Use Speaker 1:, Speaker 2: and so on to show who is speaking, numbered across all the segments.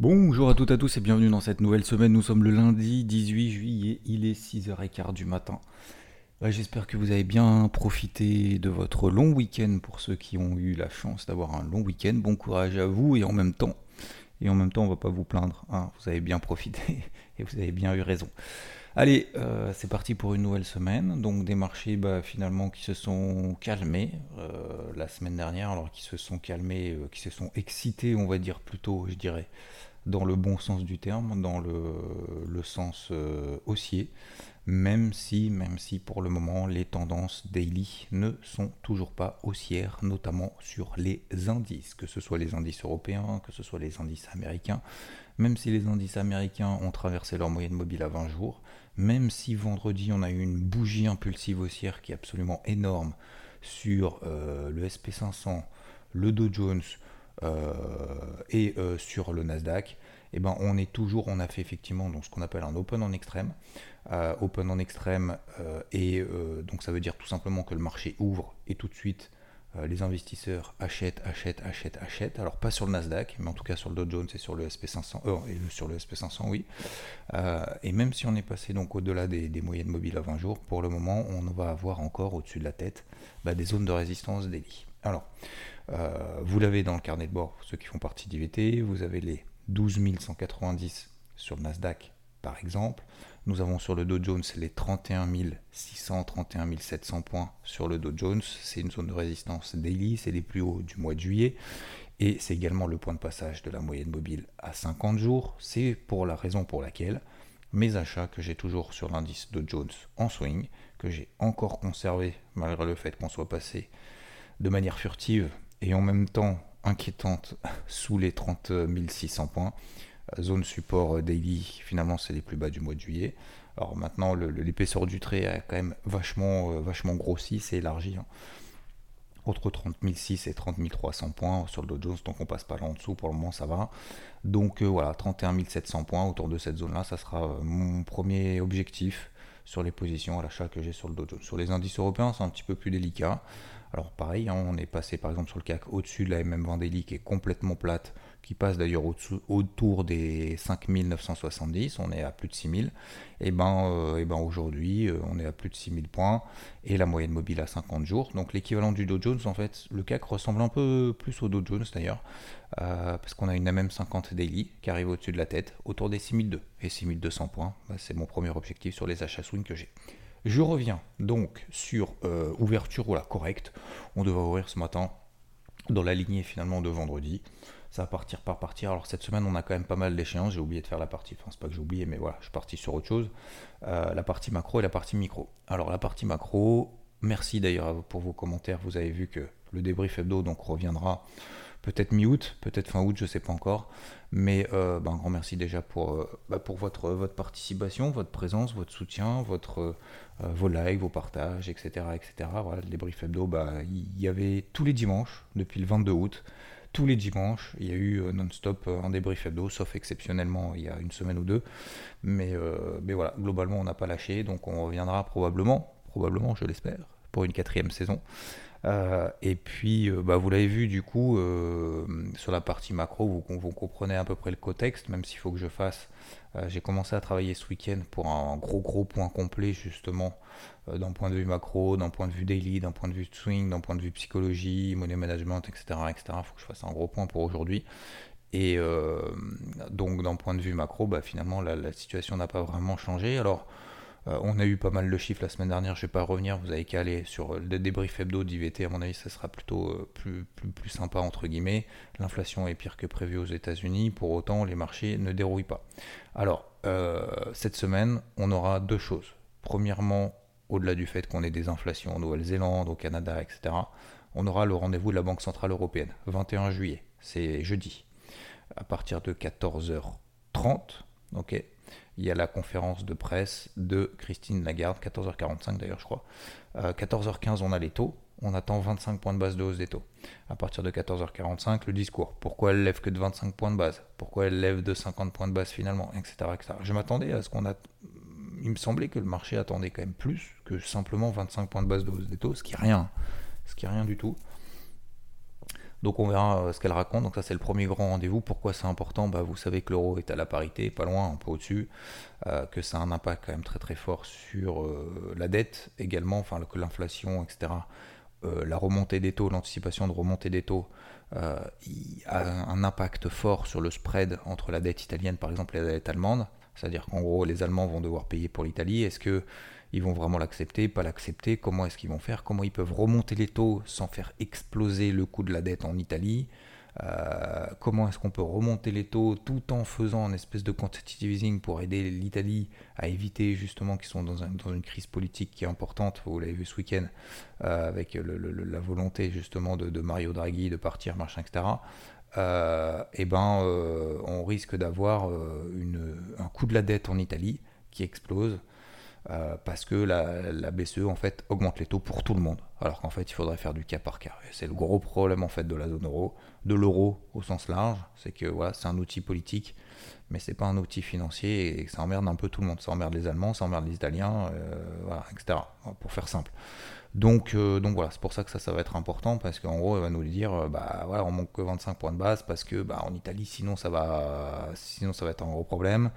Speaker 1: Bonjour à toutes et à tous et bienvenue dans cette nouvelle semaine. Nous sommes le lundi 18 juillet, il est 6h15 du matin. J'espère que vous avez bien profité de votre long week-end pour ceux qui ont eu la chance d'avoir un long week-end. Bon courage à vous et en même temps, et en même temps on va pas vous plaindre, hein. vous avez bien profité et vous avez bien eu raison. Allez, euh, c'est parti pour une nouvelle semaine. Donc des marchés bah, finalement qui se sont calmés euh, la semaine dernière, alors qui se sont calmés, euh, qui se sont excités, on va dire plutôt, je dirais, dans le bon sens du terme, dans le, sens haussier même si, même si pour le moment les tendances daily ne sont toujours pas haussières, notamment sur les indices, que ce soit les indices européens, que ce soit les indices américains, même si les indices américains ont traversé leur moyenne mobile à 20 jours, même si vendredi on a eu une bougie impulsive haussière qui est absolument énorme sur euh, le SP500, le Dow Jones euh, et euh, sur le Nasdaq, eh ben, on est toujours, on a fait effectivement donc, ce qu'on appelle un open en extrême. Euh, open en extrême, euh, et euh, donc ça veut dire tout simplement que le marché ouvre et tout de suite les investisseurs achètent, achètent, achètent, achètent. Alors pas sur le Nasdaq, mais en tout cas sur le Dow Jones et sur le SP500, et sur le SP500, oui. et même si on est passé donc au-delà des, moyennes mobiles à 20 jours, pour le moment, on va avoir encore au-dessus de la tête bah, des zones de résistance daily. Alors, vous l'avez dans le carnet de bord, ceux qui font partie d'IVT, vous avez les 12 190 sur le Nasdaq par exemple. Nous avons sur le Dow Jones les 31 600, 31 700 points sur le Dow Jones. C'est une zone de résistance daily, c'est les plus hauts du mois de juillet. Et c'est également le point de passage de la moyenne mobile à 50 jours. C'est pour la raison pour laquelle mes achats que j'ai toujours sur l'indice Dow Jones en swing, que j'ai encore conservé malgré le fait qu'on soit passé de manière furtive et en même temps inquiétante sous les 30 600 points, Zone support euh, daily, finalement, c'est les plus bas du mois de juillet. Alors maintenant, l'épaisseur du trait a quand même vachement, euh, vachement grossi, c'est élargi. Hein. Entre 30 006 et 30 300 points sur le Dow Jones, donc on passe pas là en dessous, pour le moment ça va. Donc euh, voilà, 31 700 points autour de cette zone-là, ça sera mon premier objectif sur les positions à l'achat que j'ai sur le Dow Jones. Sur les indices européens, c'est un petit peu plus délicat. Alors pareil, hein, on est passé par exemple sur le CAC au-dessus de la MM20 daily qui est complètement plate qui passe d'ailleurs autour des 5970, on est à plus de 6000, et ben, euh, et ben aujourd'hui euh, on est à plus de 6000 points et la moyenne mobile à 50 jours. Donc l'équivalent du Dow Jones en fait, le CAC ressemble un peu plus au Dow Jones d'ailleurs, euh, parce qu'on a une MM50 daily qui arrive au-dessus de la tête, autour des 6002 et 6200 points. Bah, c'est mon premier objectif sur les achats swing que j'ai. Je reviens donc sur ouverture voilà, correcte. On devrait ouvrir ce matin dans la lignée finalement de vendredi ça va partir par partir. Alors cette semaine, on a quand même pas mal d'échéances. J'ai oublié de faire la partie, enfin c'est pas que j'ai oublié, mais voilà, je suis parti sur autre chose. Euh, la partie macro et la partie micro. Alors la partie macro, merci d'ailleurs pour vos commentaires. Vous avez vu que le débrief hebdo donc reviendra peut-être mi-août, peut-être fin août, je sais pas encore. Mais euh, bah, un grand merci déjà pour, euh, bah, votre, participation, votre présence, votre soutien, votre, vos likes, vos partages, etc. etc. Voilà, le débrief hebdo, bah, il y avait tous les dimanches depuis le 22 août tous les dimanches. Il y a eu euh, non-stop euh, un débrief hebdo, sauf exceptionnellement il y a une semaine ou deux. Mais, euh, mais voilà, globalement, on n'a pas lâché, donc on reviendra probablement, probablement, je l'espère, pour une quatrième saison. Et puis, bah, vous l'avez vu du coup, sur la partie macro, vous, comprenez à peu près le contexte, même s'il faut que je fasse. J'ai commencé à travailler ce week-end pour un gros gros point complet justement euh, d'un point de vue macro, d'un point de vue daily, d'un point de vue swing, d'un point de vue psychologie, money management, etc. etc. Il faut que je fasse un gros point pour aujourd'hui. Et euh, donc d'un point de vue macro, bah, finalement la, situation n'a pas vraiment changé. Alors euh, on a eu pas mal de chiffres la semaine dernière, je ne vais pas revenir, vous avez qu'à sur le débrief hebdo d'IVT, à mon avis ça sera plutôt plus, plus, plus sympa entre guillemets. L'inflation est pire que prévu aux États-Unis, pour autant les marchés ne dérouillent pas. Alors cette semaine, on aura deux choses. Premièrement, au-delà du fait qu'on ait des inflations en Nouvelle-Zélande, au Canada, etc., on aura le rendez-vous de la Banque Centrale Européenne, 21 juillet. c'est jeudi. À partir de 14h30, ok, il y a la conférence de presse de Christine Lagarde, 14h45 d'ailleurs, je crois. 14h15, on a les taux on attend 25 points de base de hausse des taux. À partir de 14h45, le discours. Pourquoi elle lève que de 25 points de base? Pourquoi elle lève de 50 points de base finalement etc., Je m'attendais à ce qu'on a. Il me semblait que le marché attendait quand même plus que simplement 25 points de base de hausse des taux, ce qui est rien. Ce qui est rien du tout. Donc on verra euh, ce qu'elle raconte. Donc ça c'est le premier grand rendez-vous. Pourquoi c'est important? Bah, Vous savez que l'euro est à la parité, pas loin, un peu au-dessus, euh, que ça a un impact quand même très très fort sur euh, la dette également, enfin que l'inflation, etc. La remontée des taux, l'anticipation de remontée des taux, a un impact fort sur le spread entre la dette italienne par exemple et la dette allemande. C'est-à-dire qu'en gros, les Allemands vont devoir payer pour l'Italie. Est-ce qu'ils vont vraiment l'accepter, pas l'accepter. Comment est-ce qu'ils vont faire? Comment ils peuvent remonter les taux sans faire exploser le coût de la dette en Italie? Euh, comment est-ce qu'on peut remonter les taux tout en faisant une espèce de quantitative easing pour aider l'Italie à éviter justement qu'ils sont dans, une crise politique qui est importante, vous l'avez vu ce week-end, euh, avec la volonté justement de, Mario Draghi de partir, machin, etc. Euh, et eh ben, on risque d'avoir un coût de la dette en Italie qui explose euh, parce que la, BCE en fait augmente les taux pour tout le monde, alors qu'en fait il faudrait faire du cas par cas. C'est le gros problème en fait de la zone euro, de l'euro au sens large, c'est que voilà, c'est un outil politique, mais c'est pas un outil financier et ça emmerde un peu tout le monde. Ça emmerde les Allemands, ça emmerde les Italiens, euh, etc. Pour faire simple. Donc, euh, donc voilà, c'est pour ça que ça, va être important parce qu'en gros, elle va nous dire, bah voilà, on manque que 25 points de base parce que bah, en Italie, sinon ça va, sinon ça va être un gros problème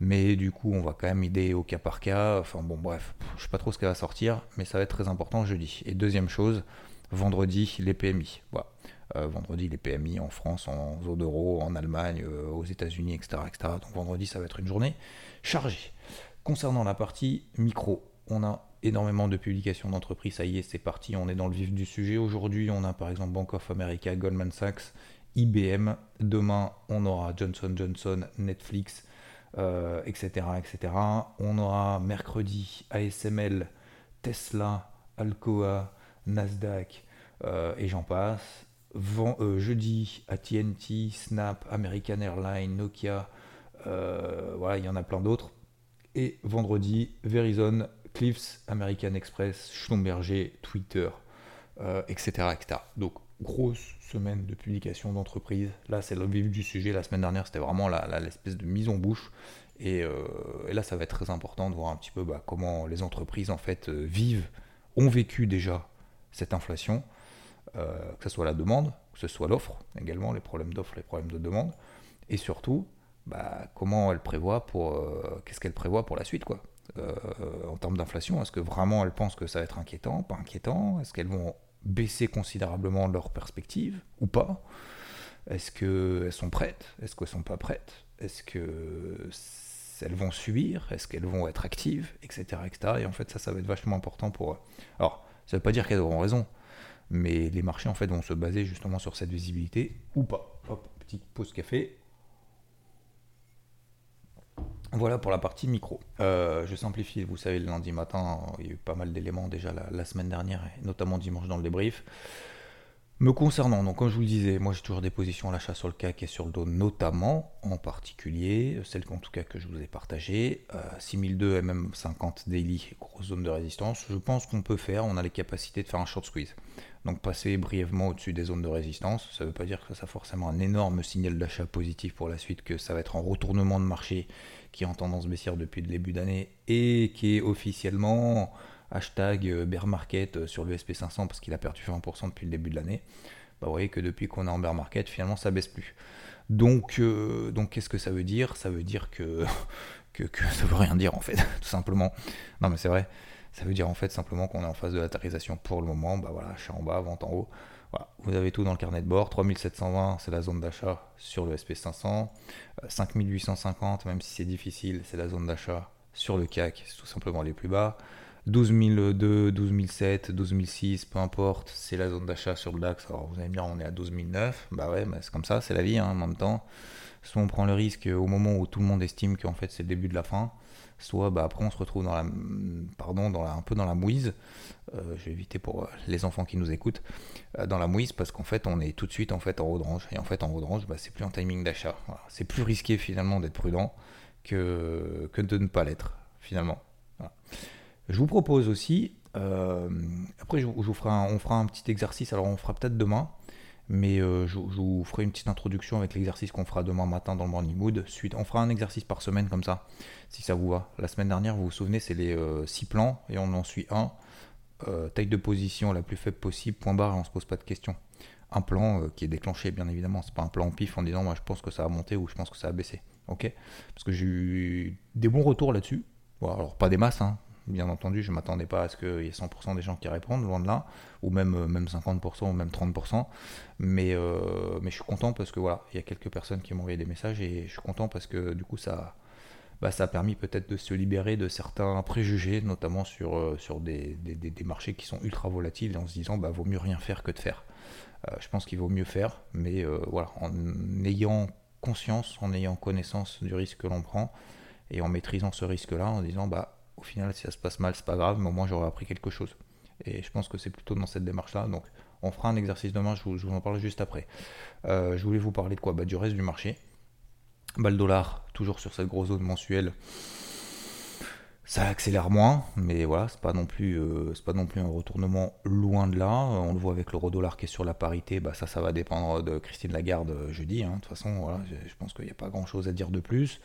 Speaker 1: mais du coup on va quand même aider au cas par cas. Enfin bon bref, je sais pas trop ce qu'elle va sortir, mais ça va être très important jeudi. Et deuxième chose, vendredi les PMI. Voilà. Euh, vendredi les PMI en France, en zone euro, en Allemagne, euh, aux États-Unis, etc., etc. Donc vendredi ça va être une journée chargée. Concernant la partie micro, on a énormément de publications d'entreprises, ça y est, c'est parti, on est dans le vif du sujet. Aujourd'hui, on a par exemple Bank of America, Goldman Sachs, IBM. Demain, on aura Johnson Johnson, Netflix, etc., euh, etc. On aura mercredi ASML, Tesla, Alcoa, Nasdaq euh, et j'en passe. Euh, jeudi AT&T, Snap, American Airlines, Nokia, voilà, il y en a plein d'autres. Et vendredi, Verizon, Cliffs, American Express, Schlumberger, Twitter, etc., etc. Donc grosse semaine de publication d'entreprise. Là, c'est le vif du sujet. La semaine dernière, c'était vraiment l'espèce de mise en bouche. Euh, et, là, ça va être très important de voir un petit peu bah, comment les entreprises en fait euh, vivent, ont vécu déjà cette inflation, euh, que ce soit la demande, que ce soit l'offre également, les problèmes d'offre, les problèmes de demande, et surtout bah, comment elles prévoient pour qu'est-ce qu'elles prévoient pour la suite quoi. En termes d'inflation, est-ce que vraiment elles pensent que ça va être inquiétant, pas inquiétant? Est-ce qu'elles vont baisser considérablement leur perspective ou pas? Est-ce qu'elles sont prêtes? Est-ce qu'elles sont pas prêtes? Est-ce que elles vont subir Est-ce qu'elles vont être actives? Etc., etc. Et en fait, ça, ça va être vachement important pour. Alors, ça ne veut pas dire qu'elles auront raison, mais les marchés en fait vont se baser justement sur cette visibilité ou pas. Hop, petite pause café. Voilà pour la partie micro. Euh, je simplifie, vous savez, le lundi matin, il y a eu pas mal d'éléments déjà la, semaine dernière, et notamment dimanche dans le débrief. Me concernant, donc comme je vous le disais, moi j'ai toujours des positions à l'achat sur le CAC et sur le dos, notamment, en particulier, celle en tout cas que je vous ai partagée, euh, 6002 MM50 daily, grosse zone de résistance, je pense qu'on peut faire, on a les capacités de faire un short squeeze. Donc passer brièvement au-dessus des zones de résistance, ça ne veut pas dire que ça a forcément un énorme signal d'achat positif pour la suite, que ça va être un retournement de marché qui est en tendance baissière depuis le début d'année et qui est officiellement hashtag euh, bear market euh, sur le SP500 parce qu'il a perdu 20% depuis le début de l'année. Bah, vous voyez que depuis qu'on est en bear market, finalement ça baisse plus. Donc, euh, donc qu'est-ce que ça veut dire? Ça veut dire que, que, que, ça veut rien dire en fait, tout simplement. Non mais c'est vrai, ça veut dire en fait simplement qu'on est en phase de latérisation pour le moment. Bah voilà, achat en bas, vente en haut. Vous avez tout dans le carnet de bord. 3720, c'est la zone d'achat sur le SP500. 5850, même si c'est difficile, c'est la zone d'achat sur le CAC, c'est tout simplement les plus bas. 12 002, 12 007, 12 006, peu importe, c'est la zone d'achat sur le DAX. Alors vous allez me dire, on est à 12 009, bah ouais, bah c'est comme ça, c'est la vie hein, en même temps. Soit on prend le risque au moment où tout le monde estime qu'en fait c'est le début de la fin, soit bah, après on se retrouve dans la, pardon, dans un peu dans la mouise. Euh, je vais éviter pour euh, les enfants qui nous écoutent, euh, dans la mouise parce qu'en fait on est tout de suite en fait en haut de range et en fait en haut de range c'est plus un timing d'achat. C'est plus risqué finalement d'être prudent que, de ne pas l'être finalement. Je vous propose aussi, après je, on fera un petit exercice, alors on fera peut-être demain, mais je, je, vous ferai une petite introduction avec l'exercice qu'on fera demain matin dans le Morning Mood. Suite, on fera un exercice par semaine comme ça, si ça vous va. La semaine dernière, vous vous souvenez, c'est les 6 plans et on en suit un. Euh, taille de position la plus faible possible, point barre, et on se pose pas de questions. Un plan euh, qui est déclenché, bien évidemment, c'est pas un plan pif en disant moi je pense que ça va monter ou je pense que ça va baisser. Ok? Parce que j'ai eu des bons retours là-dessus. alors pas des masses, hein. Bien entendu, je m'attendais pas à ce qu'il y ait 100% des gens qui répondent, loin de là, ou même, euh, même 50% ou même 30%. Mais, mais je suis content parce que voilà, il y a quelques personnes qui m'ont envoyé des messages et je suis content parce que du coup ça bah, ça a permis peut-être de se libérer de certains préjugés, notamment sur, euh, sur des, des, marchés qui sont ultra volatiles, en se disant bah vaut mieux rien faire que de faire. Euh, je pense qu'il vaut mieux faire, mais euh, voilà, en ayant conscience, en ayant connaissance du risque que l'on prend, et en maîtrisant ce risque-là, en disant bah au final si ça se passe mal, c'est pas grave, mais au moins j'aurais appris quelque chose. Et je pense que c'est plutôt dans cette démarche-là. Donc on fera un exercice demain, je vous, en parle juste après. je voulais vous parler de quoi? Bah, Du reste du marché. Bah, le dollar, toujours sur cette grosse zone mensuelle, ça accélère moins, mais voilà, c'est pas non plus, euh, pas non plus un retournement loin de là. On le voit avec l'euro dollar qui est sur la parité, bah ça, ça va dépendre de Christine Lagarde euh, jeudi. Hein. De toute façon, voilà, je pense qu'il n'y a pas grand chose à dire de plus.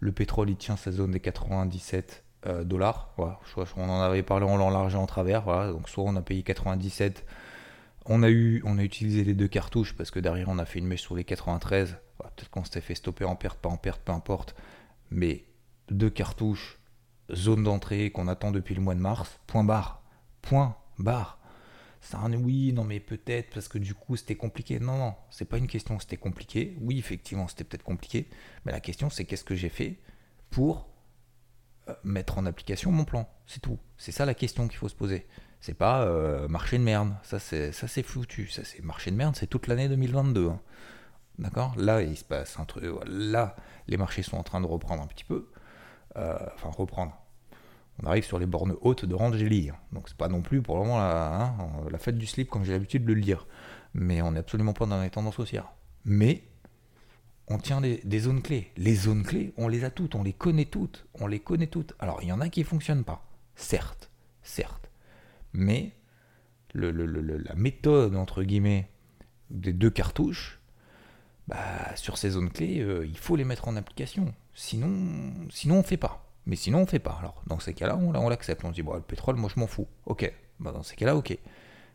Speaker 1: Le pétrole, il tient sa zone des 97 euh, dollars. Voilà, on en avait parlé en l'enlargeant en travers. Donc soit on a payé 97 on a, eu, on a utilisé les deux cartouches parce que derrière on a fait une mèche sur les 93. Peut-être qu'on s'était fait stopper en perte, pas en perte, peu importe. Mais deux cartouches, zone d'entrée qu'on attend depuis le mois de mars, point barre. Point barre. Ça, oui, non, mais peut-être parce que du coup c'était compliqué. Non, non, c'est pas une question, c'était compliqué. Oui, effectivement, c'était peut-être compliqué. Mais la question, c'est qu'est-ce que j'ai fait pour mettre en application mon plan C'est tout. C'est ça la question qu'il faut se poser. C'est pas euh, marché de merde. Ça, c'est, ça, c'est foutu. Ça, c'est marché de merde, c'est toute l'année 2022. Hein. D'accord? Là, il se passe un truc. Là, les marchés sont en train de reprendre un petit peu. Euh, enfin, reprendre. On arrive sur les bornes hautes de Rangeli. Hein. Donc, c'est pas non plus pour le moment la, hein, la fête du slip comme j'ai l'habitude de le lire. Mais on n'est absolument pas dans les tendances haussières. Mais on tient des, zones clés. Les zones clés, on les a toutes, on les connaît toutes. On les connaît toutes. Alors, il y en a qui ne fonctionnent pas. Certes, certes mais la méthode, entre guillemets, des deux cartouches, bah, sur ces zones clés, euh, il faut les mettre en application. Sinon, sinon on ne fait pas. Mais sinon, on ne fait pas. Alors, dans ces cas-là, on, l'accepte. On dit, bon, le pétrole, moi, je m'en fous. Ok. Bah, dans ces cas-là, ok.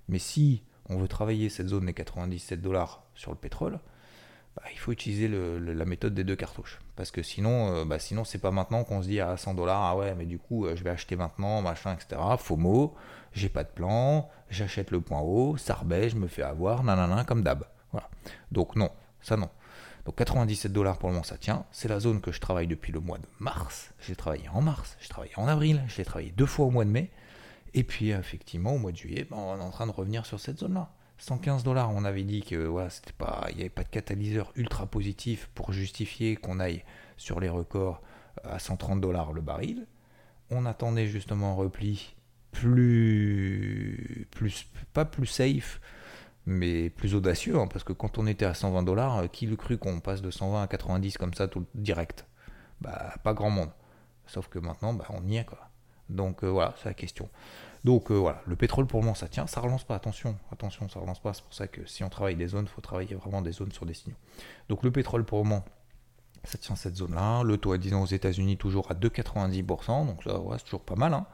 Speaker 1: Mais si on veut travailler cette zone des 97 dollars sur le pétrole, bah, il faut utiliser la méthode des deux cartouches. Parce que sinon, euh, bah, sinon c'est pas maintenant qu'on se dit à 100 dollars, ah ouais, mais du coup, euh, je vais acheter maintenant, machin, etc. FOMO, j'ai pas de plan, j'achète le point haut, ça rebaisse, je me fais avoir, nanana, comme d'hab. Voilà. Donc non, ça non. Donc 97 dollars pour le moment, ça tient. C'est la zone que je travaille depuis le mois de mars. J'ai travaillé en mars, j'ai travaillé en avril, j'ai travaillé deux fois au mois de mai. Et puis effectivement, au mois de juillet, ben, on est en train de revenir sur cette zone-là. 115 dollars, on avait dit que voilà, c'était pas, il n'y avait pas de catalyseur ultra positif pour justifier qu'on aille sur les records à 130 dollars le baril. On attendait justement un repli plus, plus pas plus safe, mais plus audacieux, hein, parce que quand on était à 120 dollars, qui le cru qu'on passe de 120 à 90 comme ça tout direct? Bah pas grand monde. Sauf que maintenant, bah, on y est quoi. Donc euh, voilà, c'est la question. Donc euh, voilà, le pétrole pour le moment ça tient, ça relance pas, attention, attention, ça relance pas, c'est pour ça que si on travaille des zones, il faut travailler vraiment des zones sur des signaux. Donc le pétrole pour le moment, ça tient cette zone-là, le taux à 10 ans aux États-Unis toujours à 2,90%, donc ça ouais, c'est toujours pas mal, hein.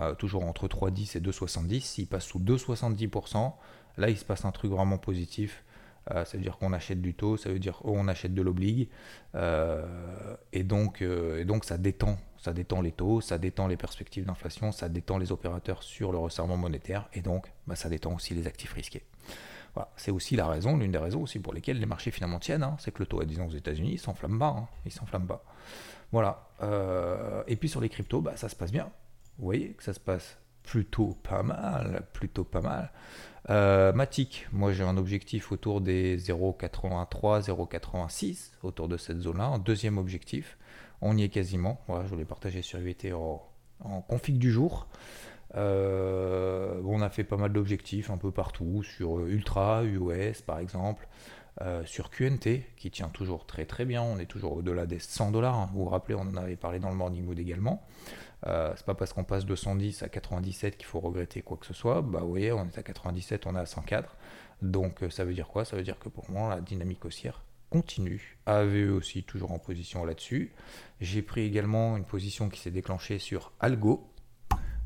Speaker 1: euh, toujours entre 3,10 et 2,70, s'il passe sous 2,70%, là il se passe un truc vraiment positif, euh, ça veut dire qu'on achète du taux, ça veut dire qu'on achète de l'oblig, et, donc, et donc ça détend ça détend les taux, ça détend les perspectives d'inflation, ça détend les opérateurs sur le resserrement monétaire et donc bah, ça détend aussi les actifs risqués. Voilà, c'est aussi la raison, l'une des raisons aussi pour lesquelles les marchés finalement tiennent, hein, c'est que le taux à 10 ans aux États-Unis il s'enflamme pas, hein, il s'enflamme pas. Voilà. Euh, et puis sur les cryptos, bah, ça se passe bien. vous voyez que ça se passe plutôt pas mal, plutôt pas mal. Euh, Matic, moi j'ai un objectif autour des 0,83, 0,86, autour de cette zone-là. Un deuxième objectif, on y est quasiment. Voilà, je voulais partager sur IVT en, config du jour. Euh, on a fait pas mal d'objectifs un peu partout, sur Ultra, UOS par exemple, euh, sur QNT qui tient toujours très très bien, on est toujours au-delà des 100 dollars. Hein. Vous vous rappelez, on en avait parlé dans le Morning Mood également. Euh, c'est pas parce qu'on passe de 110 à 97 qu'il faut regretter quoi que ce soit. Bah vous voyez, on est à 97, on est à 104. Donc ça veut dire quoi? Ça veut dire que pour moi, la dynamique haussière continue. AVE aussi toujours en position là-dessus. J'ai pris également une position qui s'est déclenchée sur Algo.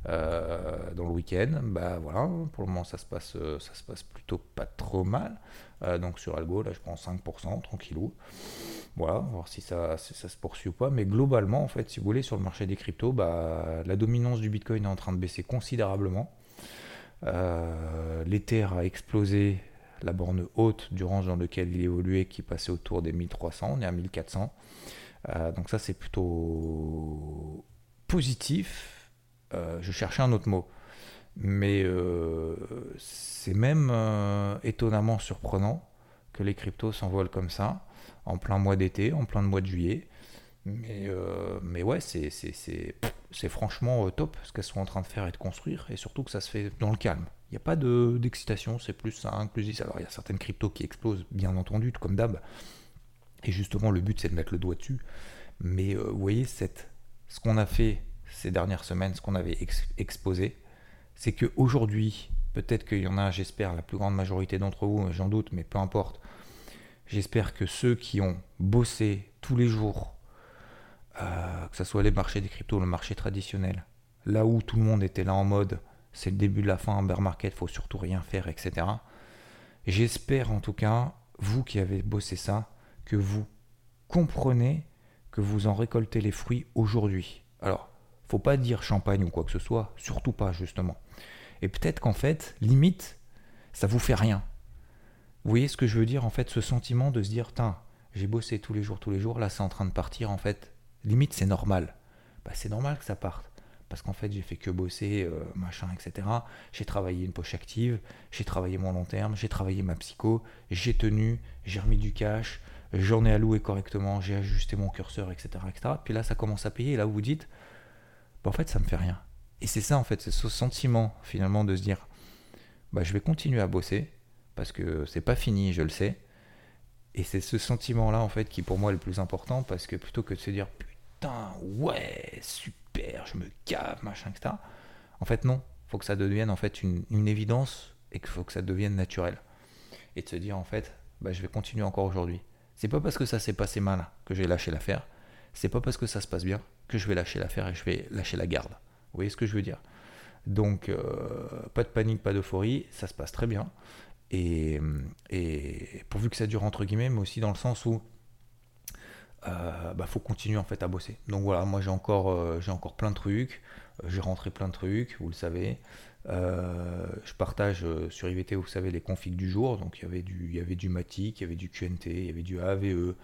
Speaker 1: Euh, dans le week-end, bah voilà, pour le moment ça se passe, euh, ça se passe plutôt pas trop mal. Euh, donc sur Algo, là je prends 5%, tranquillou. Voilà, voir si ça, ça se poursuit ou pas. Mais globalement, en fait, si vous voulez, sur le marché des cryptos, bah, la dominance du Bitcoin est en train de baisser considérablement. L'Ether a explosé la borne haute du range dans lequel il évoluait, qui passait autour des 1300, on est à 1400. donc ça c'est plutôt positif euh, je cherchais un autre mot. Mais euh, c'est même euh, étonnamment surprenant que les cryptos s'envolent comme ça, en plein mois d'été, en plein mois de juillet. Mais, mais ouais, c'est, franchement top ce qu'elles sont en train de faire et de construire, et surtout que ça se fait dans le calme. Il n'y a pas de, d'excitation, c'est plus ça inclusif. Alors il y a certaines cryptos qui explosent, bien entendu, comme d'hab. Et justement, le but c'est de mettre le doigt dessus. Mais vous voyez, cette, ce qu'on a fait ces dernières semaines, ce qu'on avait exposé, c'est qu'aujourd'hui, peut-être qu'il y en a, j'espère, la plus grande majorité d'entre vous, j'en doute, mais peu importe, j'espère que ceux qui ont bossé tous les jours, euh, que ce soit les marchés des cryptos, le marché traditionnel, là où tout le monde était là en mode, c'est le début de la fin, bear market, faut surtout rien faire, etc. J'espère en tout cas, vous qui avez bossé ça, que vous comprenez que vous en récoltez les fruits aujourd'hui. Alors, pas dire champagne ou quoi que ce soit, surtout pas justement. Et peut-être qu'en fait, limite, ça vous fait rien. Vous voyez ce que je veux dire en fait, ce sentiment de se dire, tiens, j'ai bossé tous les jours, tous les jours, là c'est en train de partir en fait. Limite c'est normal. Bah, c'est normal que ça parte. Parce qu'en fait j'ai fait que bosser, euh, machin, etc. J'ai travaillé une poche active, j'ai travaillé mon long terme, j'ai travaillé ma psycho, j'ai tenu, j'ai remis du cash, j'en ai alloué correctement, j'ai ajusté mon curseur, etc., etc. Puis là ça commence à payer, là vous dites, bah, en fait, ça me fait rien. Et c'est ça, en fait, c'est ce sentiment, finalement, de se dire, bah, je vais continuer à bosser, parce que c'est pas fini, je le sais. Et c'est ce sentiment-là, en fait, qui pour moi est le plus important, parce que plutôt que de se dire, putain, ouais, super, je me cave, machin, etc. En fait, non. Faut que ça devienne, en fait, une, une évidence, et qu'il faut que ça devienne naturel. Et de se dire, en fait, bah, je vais continuer encore aujourd'hui. C'est pas parce que ça s'est passé mal que j'ai lâché l'affaire. C'est pas parce que ça se passe bien je vais lâcher l'affaire et je vais lâcher la garde. Vous voyez ce que je veux dire? Donc, euh, pas de panique, pas d'euphorie, ça se passe très bien. Et, pourvu que ça dure entre guillemets, mais aussi dans le sens où euh, bah, faut continuer en fait à bosser. Donc voilà, moi j'ai encore, euh, j'ai encore plein de trucs, j'ai rentré plein de trucs, vous le savez. Je partage sur IVT, vous savez, les configs du jour. Donc il y avait du, il y avait du Matic, il y avait du QNT, il y avait du AVE,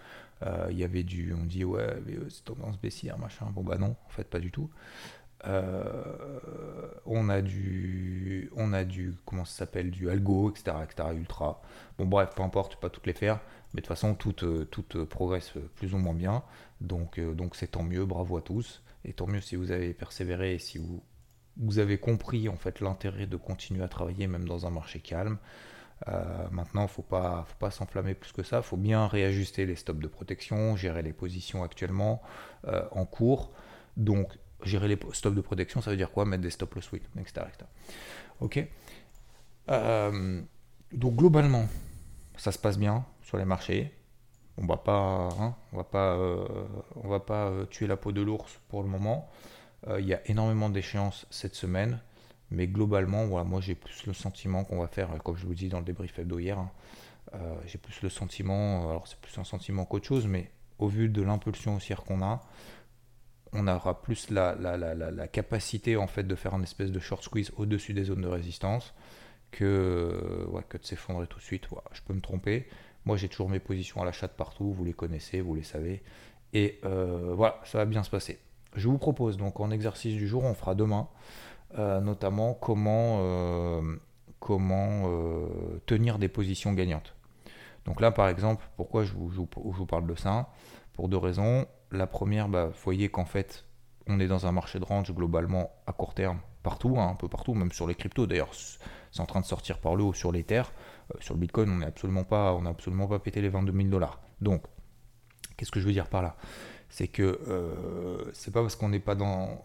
Speaker 1: euh, il y avait du. On dit, ouais, c'est tendance baissière, machin. Bon, bah non, en fait, pas du tout. Euh, on a du on a du comment ça s'appelle du algo etc etc ultra bon bref peu importe pas toutes les faire mais de toute façon toutes toutes progressent plus ou moins bien donc donc c'est tant mieux bravo à tous et tant mieux si vous avez persévéré et si vous vous avez compris en fait l'intérêt de continuer à travailler même dans un marché calme euh, maintenant, faut pas, faut pas s'enflammer plus que ça. Il faut bien réajuster les stops de protection, gérer les positions actuellement euh, en cours. Donc, gérer les stops de protection, ça veut dire quoi? Mettre des stop loss win, etc., Ok? Euh, donc globalement, ça se passe bien sur les marchés. On va pas, hein, on va pas, on va pas tuer la peau de l'ours pour le moment. Il y a énormément d'échéances cette semaine. Mais globalement, voilà, moi j'ai plus le sentiment qu'on va faire, comme je vous dis dans le débrief hebdo hier, hein, euh, j'ai plus le sentiment, alors c'est plus un sentiment qu'autre chose, mais au vu de l'impulsion haussière qu'on a, on aura plus la, la, la, la, capacité en fait de faire un espèce de short squeeze au-dessus des zones de résistance que, ouais, que de s'effondrer tout de suite. je peux me tromper. Moi j'ai toujours mes positions à l'achat de partout, vous les connaissez, vous les savez. Et euh, voilà, ça va bien se passer. Je vous propose donc en exercice du jour, on fera demain, notamment comment, comment tenir des positions gagnantes. Donc là, par exemple, pourquoi je vous, parle de ça? Pour deux raisons. La première, bah, vous voyez qu'en fait, on est dans un marché de range globalement à court terme, partout, hein, un peu partout, même sur les cryptos. D'ailleurs, c'est en train de sortir par le haut sur les terres. Euh, sur le Bitcoin, on n'a absolument pas, absolument pas pété les 22 000 dollars. Donc, qu'est-ce que je veux dire par là? C'est que euh, c'est pas parce qu'on n'est pas dans,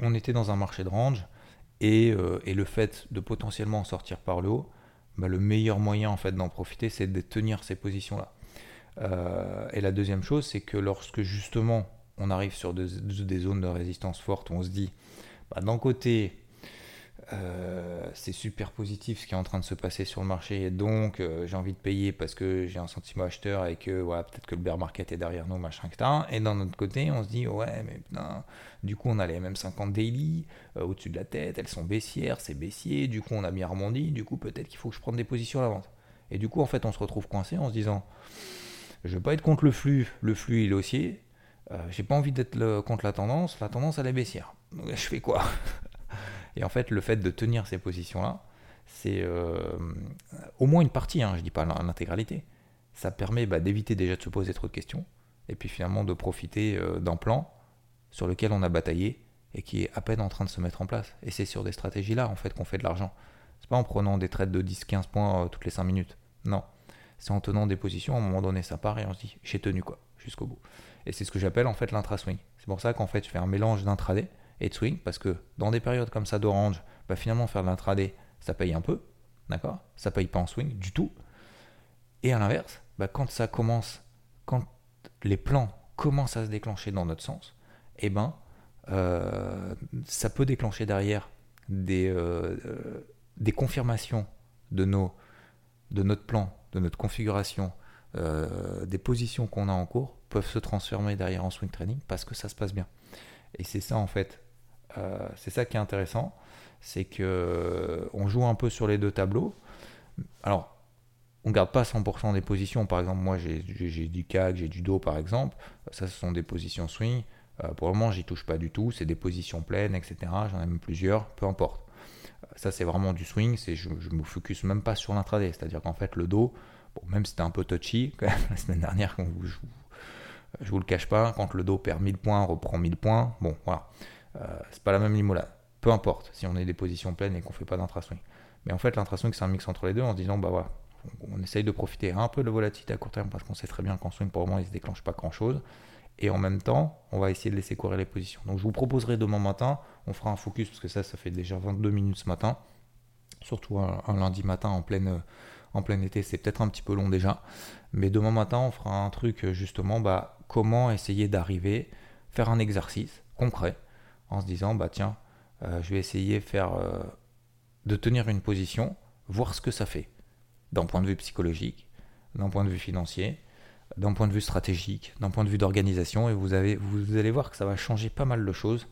Speaker 1: on était dans un marché de range et, euh, et le fait de potentiellement sortir par le haut, bah, le meilleur moyen en fait d'en profiter, c'est de tenir ces positions-là. Euh, et la deuxième chose, c'est que lorsque justement on arrive sur des, zones de résistance fortes, on se dit, bah, d'un côté, euh, c'est super positif ce qui est en train de se passer sur le marché donc euh, j'ai envie de payer parce que j'ai un sentiment acheteur et que voilà, peut-être que le bear market est derrière nous, machin, etc. Et d'un autre côté, on se dit ouais, mais putain, du coup on a les MM50 daily au-dessus de la tête, elles sont baissières, c'est baissier, du coup on a bien rebondi, du coup peut-être qu'il faut que je prenne des positions à la vente. Et du coup en fait on se retrouve coincé en se disant je veux pas être contre le flux, le flux est haussier. Euh, j'ai pas envie d'être contre la tendance, la tendance elle est baissière. Je fais quoi? Et en fait, le fait de tenir ces positions-là, c'est euh, au moins une partie, hein, je dis pas l'intégralité. Ça permet bah, d'éviter déjà de se poser trop de questions, et puis finalement de profiter euh, d'un plan sur lequel on a bataillé et qui est à peine en train de se mettre en place. Et c'est sur des stratégies-là en fait qu'on fait de l'argent. C'est pas en prenant des trades de 10-15 points toutes les 5 minutes. Non c'est en tenant des positions, à un moment donné, ça part et on se dit, j'ai tenu quoi, jusqu'au bout. Et c'est ce que j'appelle en fait l'intra-swing. C'est pour ça qu'en fait, je fais un mélange d'intraday et de swing, parce que dans des périodes comme ça d'orange, bah, finalement, faire de l'intraday, ça paye un peu, d'accord? Ça paye pas en swing du tout. Et à l'inverse, bah, quand ça commence, quand les plans commencent à se déclencher dans notre sens, eh ben, euh, ça peut déclencher derrière des, euh, euh, des confirmations de, nos, de notre plan de notre configuration, des positions qu'on a en cours peuvent se transformer derrière en swing trading parce que ça se passe bien. Et c'est ça en fait, euh, c'est ça qui est intéressant, c'est que euh, on joue un peu sur les deux tableaux. Alors, on garde pas 100% des positions. Par exemple, moi j'ai du CAC, j'ai du dos par exemple. Ça, ce sont des positions swing. pour le moment, j'y touche pas du tout. C'est des positions pleines, etc. J'en ai même plusieurs, peu importe. Ça, c'est vraiment du swing. C'est, je ne me focus même pas sur l'intraday. C'est-à-dire qu'en fait, le dos, bon, même si c'était un peu touchy la semaine dernière, quand je, je, vous le cache pas, quand le dos perd 1000 points, reprend 1000 points, bon, voilà. Euh, c'est pas la même limonade. Peu importe si on est des positions pleines et qu'on fait pas d'intra-swing. Mais en fait, l'intra-swing, c'est un mix entre les deux en disant, bah voilà, on, essaye de profiter un peu de volatilité à court terme parce qu'on sait très bien qu'en swing, pour le moment, il se déclenche pas grand-chose et en même temps, on va essayer de laisser courir les positions. Donc je vous proposerai demain matin, on fera un focus parce que ça, ça fait déjà 22 minutes ce matin, surtout un, lundi matin en pleine, en plein été, c'est peut-être un petit peu long déjà, mais demain matin, on fera un truc justement, bah, comment essayer d'arriver, faire un exercice concret en se disant, bah tiens, euh, je vais essayer faire, euh, de tenir une position, voir ce que ça fait, d'un point de vue psychologique, d'un point de vue financier, d'un point de vue stratégique, d'un point de vue d'organisation, et vous, avez, vous allez voir que ça va changer pas mal de choses.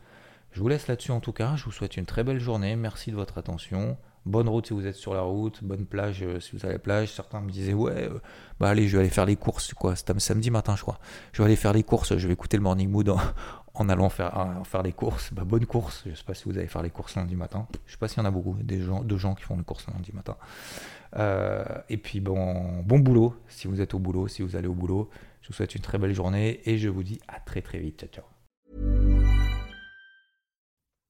Speaker 1: Je vous laisse là-dessus en tout cas, je vous souhaite une très belle journée, merci de votre attention. Bonne route si vous êtes sur la route, bonne plage euh, si vous à la plage. Certains me disaient ouais, euh, bah allez, je vais aller faire les courses quoi. C'était samedi matin je crois. Je vais aller faire les courses. Je vais écouter le morning mood en, allant faire, en faire les courses. Bah, bonne course. Je sais pas si vous allez faire les courses lundi matin. Je sais pas s'il y en a beaucoup des gens, de gens qui font les courses lundi matin. Euh, et puis bon, bon boulot si vous êtes au boulot, si vous allez au boulot. Je vous souhaite une très belle journée et je vous dis à très très vite. Ciao ciao.